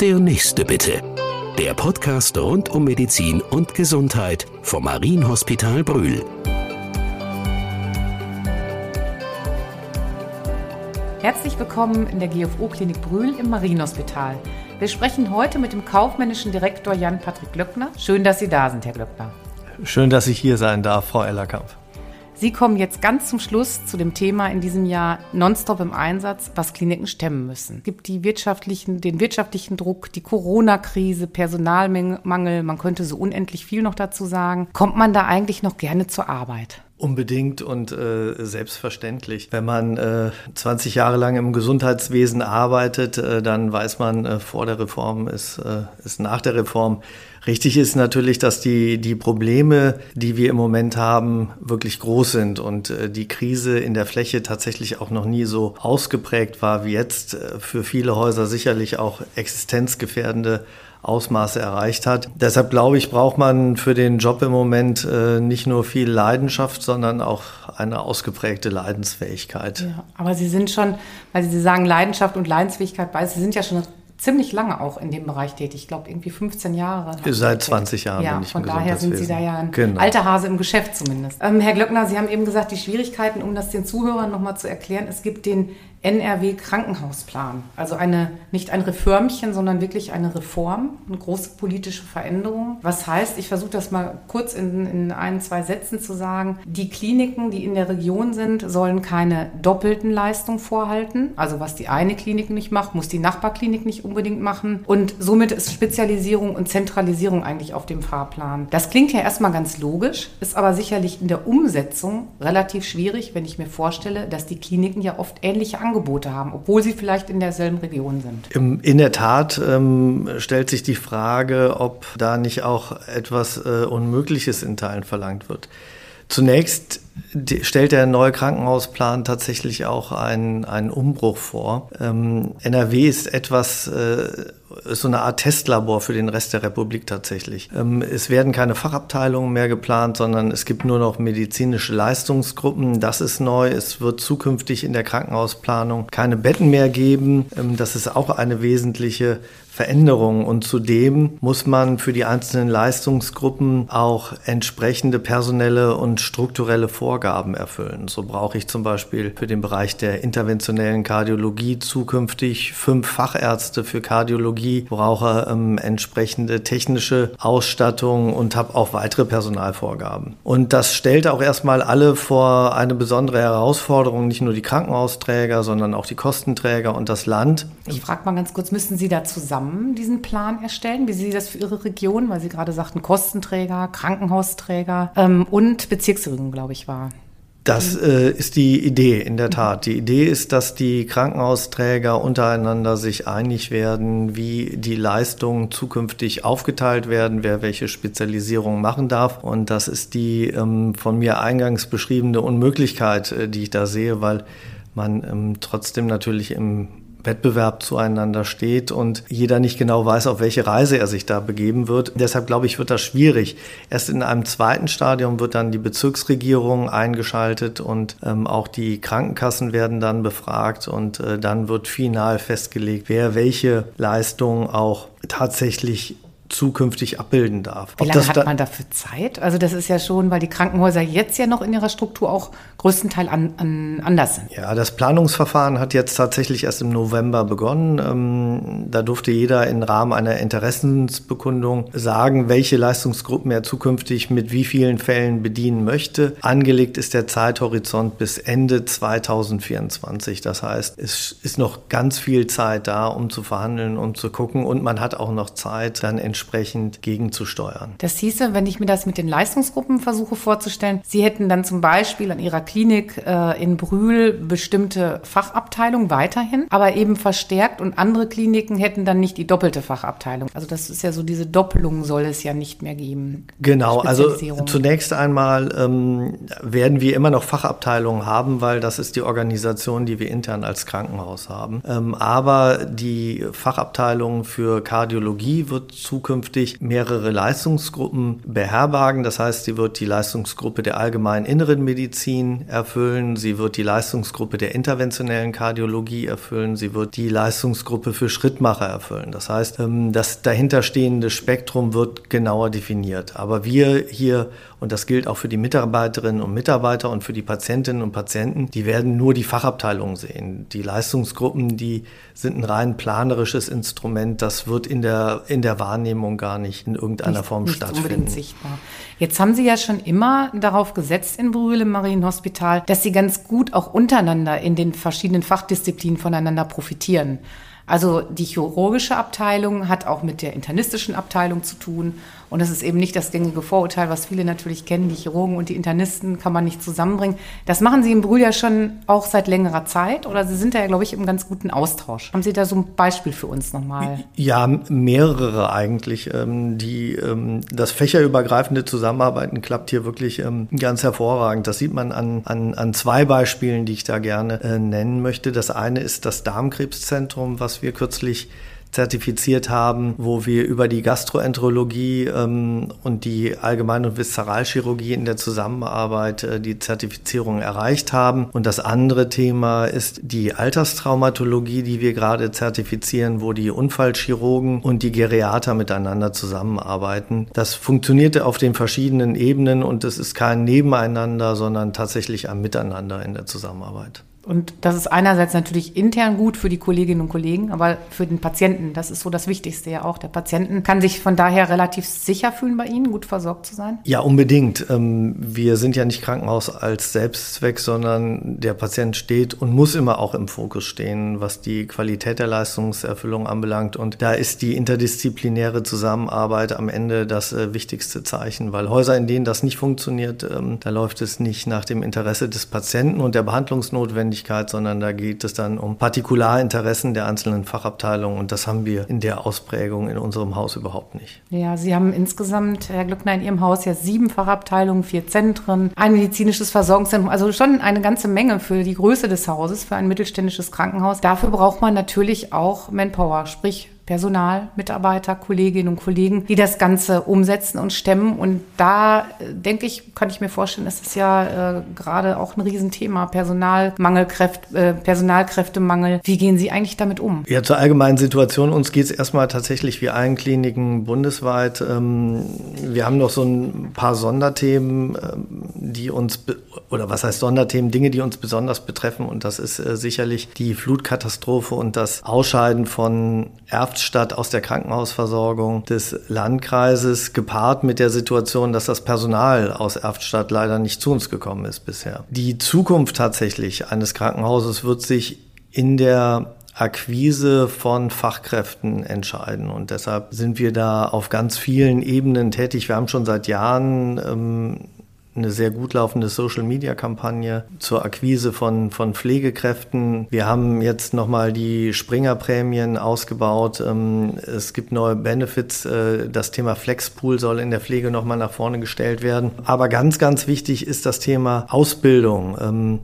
Der nächste bitte. Der Podcast rund um Medizin und Gesundheit vom Marienhospital Brühl. Herzlich willkommen in der GFO-Klinik Brühl im Marienhospital. Wir sprechen heute mit dem kaufmännischen Direktor Jan-Patrick Glöckner. Schön, dass Sie da sind, Herr Glöckner. Schön, dass ich hier sein darf, Frau Ellerkamp. Sie kommen jetzt ganz zum Schluss zu dem Thema in diesem Jahr nonstop im Einsatz, was Kliniken stemmen müssen. Es gibt die wirtschaftlichen, den wirtschaftlichen Druck, die Corona-Krise, Personalmangel, man könnte so unendlich viel noch dazu sagen. Kommt man da eigentlich noch gerne zur Arbeit? Unbedingt und äh, selbstverständlich. Wenn man äh, 20 Jahre lang im Gesundheitswesen arbeitet, äh, dann weiß man, äh, vor der Reform ist, äh, ist nach der Reform. Richtig ist natürlich, dass die, die Probleme, die wir im Moment haben, wirklich groß sind und äh, die Krise in der Fläche tatsächlich auch noch nie so ausgeprägt war wie jetzt. Äh, für viele Häuser sicherlich auch existenzgefährdende Ausmaße erreicht hat. Deshalb glaube ich, braucht man für den Job im Moment äh, nicht nur viel Leidenschaft, sondern auch eine ausgeprägte Leidensfähigkeit. Ja, aber Sie sind schon, weil Sie sagen Leidenschaft und Leidensfähigkeit, weil Sie sind ja schon ziemlich lange auch in dem Bereich tätig. Ich glaube, irgendwie 15 Jahre. Seit 20 Jahren ja, bin ich von daher sind Sie da ja ein genau. alter Hase im Geschäft zumindest. Ähm, Herr Glöckner, Sie haben eben gesagt, die Schwierigkeiten, um das den Zuhörern nochmal zu erklären, es gibt den NRW Krankenhausplan. Also eine, nicht ein Reformchen, sondern wirklich eine Reform, eine große politische Veränderung. Was heißt, ich versuche das mal kurz in, in ein, zwei Sätzen zu sagen. Die Kliniken, die in der Region sind, sollen keine doppelten Leistungen vorhalten. Also was die eine Klinik nicht macht, muss die Nachbarklinik nicht unbedingt machen. Und somit ist Spezialisierung und Zentralisierung eigentlich auf dem Fahrplan. Das klingt ja erstmal ganz logisch, ist aber sicherlich in der Umsetzung relativ schwierig, wenn ich mir vorstelle, dass die Kliniken ja oft ähnliche Angebote Angebote haben, obwohl sie vielleicht in derselben Region sind. In der Tat ähm, stellt sich die Frage, ob da nicht auch etwas äh, Unmögliches in Teilen verlangt wird. Zunächst stellt der neue Krankenhausplan tatsächlich auch einen, einen Umbruch vor. Ähm, NRW ist etwas, äh, ist so eine Art Testlabor für den Rest der Republik tatsächlich. Ähm, es werden keine Fachabteilungen mehr geplant, sondern es gibt nur noch medizinische Leistungsgruppen. Das ist neu. Es wird zukünftig in der Krankenhausplanung keine Betten mehr geben. Ähm, das ist auch eine wesentliche Veränderungen und zudem muss man für die einzelnen Leistungsgruppen auch entsprechende personelle und strukturelle Vorgaben erfüllen. So brauche ich zum Beispiel für den Bereich der interventionellen Kardiologie zukünftig fünf Fachärzte für Kardiologie, brauche ähm, entsprechende technische Ausstattung und habe auch weitere Personalvorgaben. Und das stellt auch erstmal alle vor eine besondere Herausforderung, nicht nur die Krankenhausträger, sondern auch die Kostenträger und das Land. Ich frage mal ganz kurz, müssen Sie da zusammen zusammen diesen Plan erstellen, wie Sie das für Ihre Region, weil Sie gerade sagten, Kostenträger, Krankenhausträger ähm, und Bezirksregierung, glaube ich, war. Das äh, ist die Idee, in der Tat. Die Idee ist, dass die Krankenhausträger untereinander sich einig werden, wie die Leistungen zukünftig aufgeteilt werden, wer welche Spezialisierung machen darf. Und das ist die ähm, von mir eingangs beschriebene Unmöglichkeit, äh, die ich da sehe, weil man ähm, trotzdem natürlich im Wettbewerb zueinander steht und jeder nicht genau weiß, auf welche Reise er sich da begeben wird. Deshalb glaube ich, wird das schwierig. Erst in einem zweiten Stadium wird dann die Bezirksregierung eingeschaltet und ähm, auch die Krankenkassen werden dann befragt und äh, dann wird final festgelegt, wer welche Leistungen auch tatsächlich zukünftig abbilden darf. Wie lange hat man dafür Zeit? Also das ist ja schon, weil die Krankenhäuser jetzt ja noch in ihrer Struktur auch größtenteils an, an, anders sind. Ja, das Planungsverfahren hat jetzt tatsächlich erst im November begonnen. Ähm, da durfte jeder im Rahmen einer Interessensbekundung sagen, welche Leistungsgruppen er zukünftig mit wie vielen Fällen bedienen möchte. Angelegt ist der Zeithorizont bis Ende 2024. Das heißt, es ist noch ganz viel Zeit da, um zu verhandeln, um zu gucken und man hat auch noch Zeit, dann entsprechend entsprechend gegenzusteuern. Das hieße, wenn ich mir das mit den Leistungsgruppen versuche vorzustellen, Sie hätten dann zum Beispiel an Ihrer Klinik äh, in Brühl bestimmte Fachabteilungen weiterhin, aber eben verstärkt und andere Kliniken hätten dann nicht die doppelte Fachabteilung. Also das ist ja so, diese Doppelung soll es ja nicht mehr geben. Genau, also zunächst einmal ähm, werden wir immer noch Fachabteilungen haben, weil das ist die Organisation, die wir intern als Krankenhaus haben. Ähm, aber die Fachabteilung für Kardiologie wird zukünftig zukünftig mehrere Leistungsgruppen beherbergen. Das heißt, sie wird die Leistungsgruppe der allgemeinen inneren Medizin erfüllen, sie wird die Leistungsgruppe der interventionellen Kardiologie erfüllen, sie wird die Leistungsgruppe für Schrittmacher erfüllen. Das heißt, ähm, das dahinterstehende Spektrum wird genauer definiert. Aber wir hier, und das gilt auch für die Mitarbeiterinnen und Mitarbeiter und für die Patientinnen und Patienten, die werden nur die Fachabteilung sehen. Die Leistungsgruppen, die sind ein rein planerisches Instrument. Das wird in der, in der Wahrnehmung gar nicht in irgendeiner nicht, Form nicht stattfinden. Unbedingt sichtbar. Jetzt haben Sie ja schon immer darauf gesetzt in Brühl im Marienhospital, dass Sie ganz gut auch untereinander in den verschiedenen Fachdisziplinen voneinander profitieren. Also die chirurgische Abteilung hat auch mit der internistischen Abteilung zu tun. Und das ist eben nicht das gängige Vorurteil, was viele natürlich kennen. Die Chirurgen und die Internisten kann man nicht zusammenbringen. Das machen Sie im Brühl ja schon auch seit längerer Zeit. Oder Sie sind da ja, glaube ich, im ganz guten Austausch. Haben Sie da so ein Beispiel für uns nochmal? Ja, mehrere eigentlich. Ähm, die, ähm, das fächerübergreifende Zusammenarbeiten klappt hier wirklich ähm, ganz hervorragend. Das sieht man an, an, an zwei Beispielen, die ich da gerne äh, nennen möchte. Das eine ist das Darmkrebszentrum, was wir kürzlich zertifiziert haben, wo wir über die Gastroenterologie ähm, und die Allgemein- und Viszeralchirurgie in der Zusammenarbeit äh, die Zertifizierung erreicht haben. Und das andere Thema ist die Alterstraumatologie, die wir gerade zertifizieren, wo die Unfallchirurgen und die Geriater miteinander zusammenarbeiten. Das funktionierte auf den verschiedenen Ebenen und es ist kein Nebeneinander, sondern tatsächlich ein Miteinander in der Zusammenarbeit. Und das ist einerseits natürlich intern gut für die Kolleginnen und Kollegen, aber für den Patienten, das ist so das Wichtigste ja auch. Der Patienten kann sich von daher relativ sicher fühlen bei Ihnen, gut versorgt zu sein? Ja, unbedingt. Ähm, wir sind ja nicht Krankenhaus als Selbstzweck, sondern der Patient steht und muss immer auch im Fokus stehen, was die Qualität der Leistungserfüllung anbelangt. Und da ist die interdisziplinäre Zusammenarbeit am Ende das äh, wichtigste Zeichen, weil Häuser, in denen das nicht funktioniert, ähm, da läuft es nicht nach dem Interesse des Patienten und der Behandlungsnotwendigkeit Notwendigkeit, sondern da geht es dann um Partikularinteressen der einzelnen Fachabteilungen und das haben wir in der Ausprägung in unserem Haus überhaupt nicht. Ja, Sie haben insgesamt, Herr Glückner, in Ihrem Haus ja sieben Fachabteilungen, vier Zentren, ein medizinisches Versorgungszentrum, also schon eine ganze Menge für die Größe des Hauses, für ein mittelständisches Krankenhaus. Dafür braucht man natürlich auch Manpower, sprich Personal, Mitarbeiter, Kolleginnen und Kollegen, die das Ganze umsetzen und stemmen. Und da äh, denke ich, kann ich mir vorstellen, ist es ja äh, gerade auch ein Riesenthema. Personalmangelkräfte, äh, Personalkräftemangel. Wie gehen Sie eigentlich damit um? Ja, zur allgemeinen Situation. Uns geht es erstmal tatsächlich wie allen Kliniken bundesweit. Ähm, wir haben noch so ein paar Sonderthemen, ähm, die uns, oder was heißt Sonderthemen, Dinge, die uns besonders betreffen. Und das ist äh, sicherlich die Flutkatastrophe und das Ausscheiden von Erf Kraftstadt aus der Krankenhausversorgung des Landkreises, gepaart mit der Situation, dass das Personal aus Erftstadt leider nicht zu uns gekommen ist bisher. Die Zukunft tatsächlich eines Krankenhauses wird sich in der Akquise von Fachkräften entscheiden. Und deshalb sind wir da auf ganz vielen Ebenen tätig. Wir haben schon seit Jahren ähm, eine sehr gut laufende Social-Media-Kampagne zur Akquise von, von Pflegekräften. Wir haben jetzt nochmal die Springer-Prämien ausgebaut. Ähm, es gibt neue Benefits. Äh, das Thema Flexpool soll in der Pflege nochmal nach vorne gestellt werden. Aber ganz, ganz wichtig ist das Thema Ausbildung.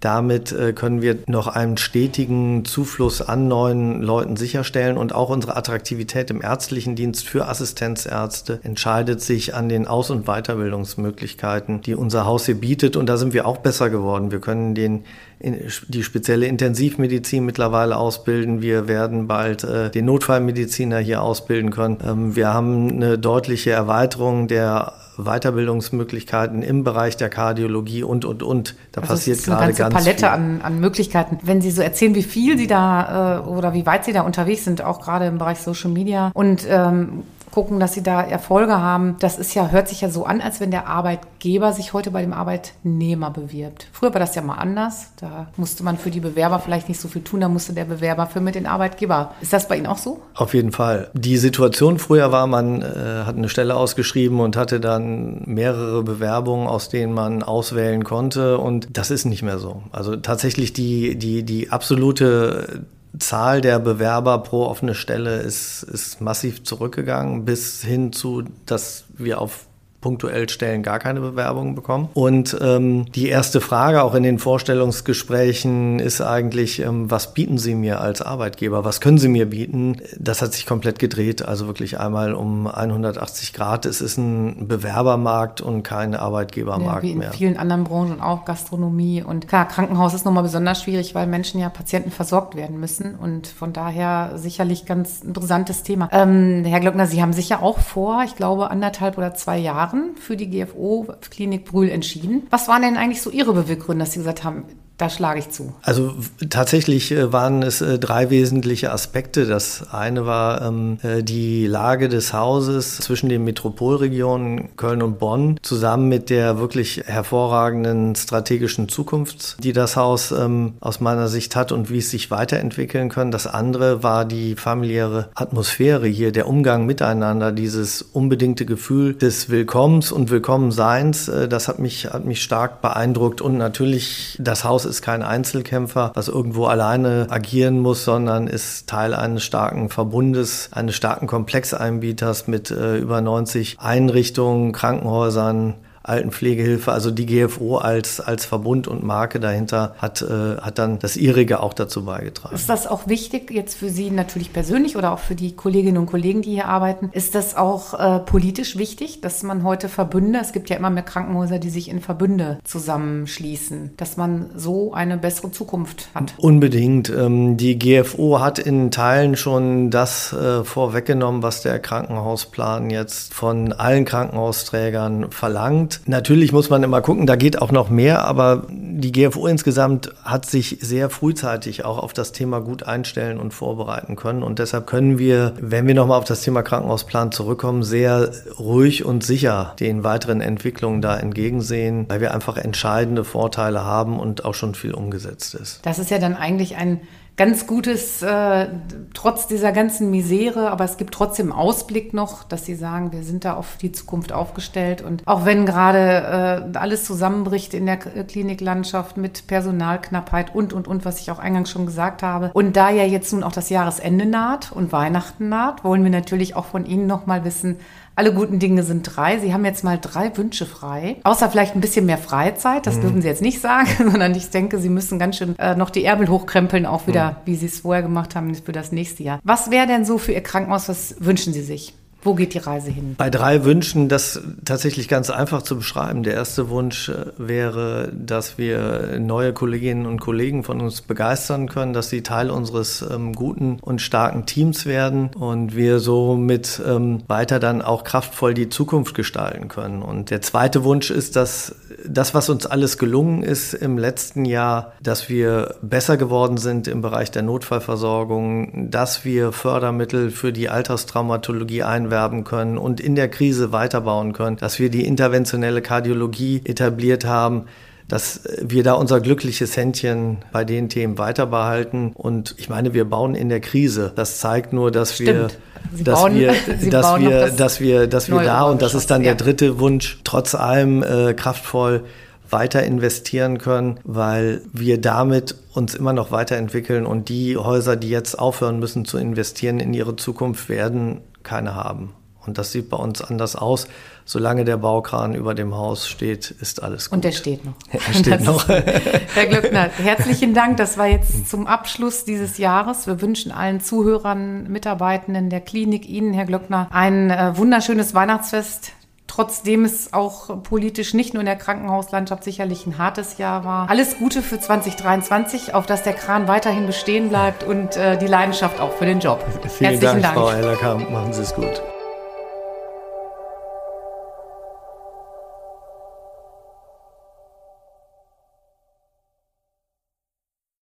Damit äh, können wir noch einen stetigen Zufluss an neuen Leuten sicherstellen und auch unsere Attraktivität im ärztlichen Dienst für Assistenzärzte entscheidet sich an den Aus- und Weiterbildungsmöglichkeiten, die unser Haus hier bietet. Und da sind wir auch besser geworden. Wir können den die spezielle Intensivmedizin mittlerweile ausbilden. Wir werden bald äh, den Notfallmediziner hier ausbilden können. Ähm, wir haben eine deutliche Erweiterung der Weiterbildungsmöglichkeiten im Bereich der Kardiologie und, und, und. Da also passiert gerade ganz eine ganze Palette viel. An, an Möglichkeiten. Wenn Sie so erzählen, wie viel Sie da äh, oder wie weit Sie da unterwegs sind, auch gerade im Bereich Social Media und ähm, gucken, dass sie da Erfolge haben. Das ist ja, hört sich ja so an, als wenn der Arbeitgeber sich heute bei dem Arbeitnehmer bewirbt. Früher war das ja mal anders. Da musste man für die Bewerber vielleicht nicht so viel tun, da musste der Bewerber für mit den Arbeitgeber. Ist das bei Ihnen auch so? Auf jeden Fall. Die Situation früher war, man äh, hat eine Stelle ausgeschrieben und hatte dann mehrere Bewerbungen, aus denen man auswählen konnte. Und das ist nicht mehr so. Also tatsächlich die, die, die absolute Zahl der Bewerber pro offene Stelle ist, ist massiv zurückgegangen, bis hin zu, dass wir auf punktuell Stellen gar keine Bewerbungen bekommen. Und ähm, die erste Frage auch in den Vorstellungsgesprächen ist eigentlich, ähm, was bieten Sie mir als Arbeitgeber? Was können Sie mir bieten? Das hat sich komplett gedreht, also wirklich einmal um 180 Grad. Es ist ein Bewerbermarkt und kein Arbeitgebermarkt ja, wie in mehr. vielen anderen Branchen auch Gastronomie und klar, Krankenhaus ist nochmal besonders schwierig, weil Menschen ja Patienten versorgt werden müssen und von daher sicherlich ganz interessantes Thema. Ähm, Herr Glockner, Sie haben sich ja auch vor, ich glaube, anderthalb oder zwei Jahren für die GFO Klinik Brühl entschieden. Was waren denn eigentlich so Ihre Beweggründe, dass Sie gesagt haben, da schlage ich zu. Also tatsächlich äh, waren es äh, drei wesentliche Aspekte. Das eine war ähm, äh, die Lage des Hauses zwischen den Metropolregionen Köln und Bonn zusammen mit der wirklich hervorragenden strategischen Zukunft, die das Haus ähm, aus meiner Sicht hat und wie es sich weiterentwickeln kann. Das andere war die familiäre Atmosphäre hier, der Umgang miteinander, dieses unbedingte Gefühl des Willkommens und Willkommenseins. Das hat mich, hat mich stark beeindruckt und natürlich das Haus ist kein Einzelkämpfer, was irgendwo alleine agieren muss, sondern ist Teil eines starken Verbundes, eines starken Komplexeinbieters mit äh, über 90 Einrichtungen, Krankenhäusern, Altenpflegehilfe, also die GFO als, als Verbund und Marke dahinter hat, äh, hat dann das ihrige auch dazu beigetragen. Ist das auch wichtig jetzt für Sie natürlich persönlich oder auch für die Kolleginnen und Kollegen, die hier arbeiten? Ist das auch äh, politisch wichtig, dass man heute Verbünde, es gibt ja immer mehr Krankenhäuser, die sich in Verbünde zusammenschließen, dass man so eine bessere Zukunft hat? Unbedingt. Ähm, die GFO hat in Teilen schon das äh, vorweggenommen, was der Krankenhausplan jetzt von allen Krankenhausträgern verlangt. Natürlich muss man immer gucken, da geht auch noch mehr, aber die GFO insgesamt hat sich sehr frühzeitig auch auf das Thema gut einstellen und vorbereiten können. Und deshalb können wir, wenn wir nochmal auf das Thema Krankenhausplan zurückkommen, sehr ruhig und sicher den weiteren Entwicklungen da entgegensehen, weil wir einfach entscheidende Vorteile haben und auch schon viel umgesetzt ist. Das ist ja dann eigentlich ein ganz gutes, äh, trotz dieser ganzen Misere, aber es gibt trotzdem Ausblick noch, dass sie sagen, wir sind da auf die Zukunft aufgestellt. Und auch wenn gerade äh, alles zusammenbricht in der Kliniklandschaft mit Personalknappheit und, und, und, was ich auch eingangs schon gesagt habe. Und da ja jetzt nun auch das Jahresende naht und Weihnachten naht, wollen wir natürlich auch von Ihnen nochmal wissen, alle guten Dinge sind drei. Sie haben jetzt mal drei Wünsche frei. Außer vielleicht ein bisschen mehr Freizeit. Das mhm. dürfen Sie jetzt nicht sagen, sondern ich denke, Sie müssen ganz schön äh, noch die Ärmel hochkrempeln, auch wieder, mhm. wie Sie es vorher gemacht haben, für das nächste Jahr. Was wäre denn so für Ihr Krankenhaus? Was wünschen Sie sich? Wo geht die Reise hin? Bei drei Wünschen, das tatsächlich ganz einfach zu beschreiben. Der erste Wunsch äh, wäre, dass wir neue Kolleginnen und Kollegen von uns begeistern können, dass sie Teil unseres ähm, guten und starken Teams werden und wir somit ähm, weiter dann auch kraftvoll die Zukunft gestalten können. Und der zweite Wunsch ist, dass das, was uns alles gelungen ist im letzten Jahr, dass wir besser geworden sind im Bereich der Notfallversorgung, dass wir Fördermittel für die Alterstraumatologie einwerben können und in der Krise weiterbauen können, dass wir die interventionelle Kardiologie etabliert haben, dass wir da unser glückliches Händchen bei den Themen weiter behalten. Und ich meine, wir bauen in der Krise. Das zeigt nur, dass Stimmt. wir, dass bauen, wir, dass wir, das dass wir, dass wir da, und das ist dann der dritte Wunsch, trotz allem äh, kraftvoll weiter investieren können, weil wir damit uns immer noch weiterentwickeln und die Häuser, die jetzt aufhören müssen zu investieren in ihre Zukunft, werden keine haben. Und das sieht bei uns anders aus. Solange der Baukran über dem Haus steht, ist alles gut. Und der steht noch. Er steht noch. Herr Glöckner, herzlichen Dank. Das war jetzt zum Abschluss dieses Jahres. Wir wünschen allen Zuhörern, Mitarbeitenden der Klinik, Ihnen, Herr Glöckner, ein äh, wunderschönes Weihnachtsfest trotzdem es auch politisch nicht nur in der Krankenhauslandschaft sicherlich ein hartes Jahr war. Alles Gute für 2023, auf dass der Kran weiterhin bestehen bleibt und äh, die Leidenschaft auch für den Job. Vielen Herzlichen Dank, Dank, Frau Ellerkamp. Machen Sie es gut.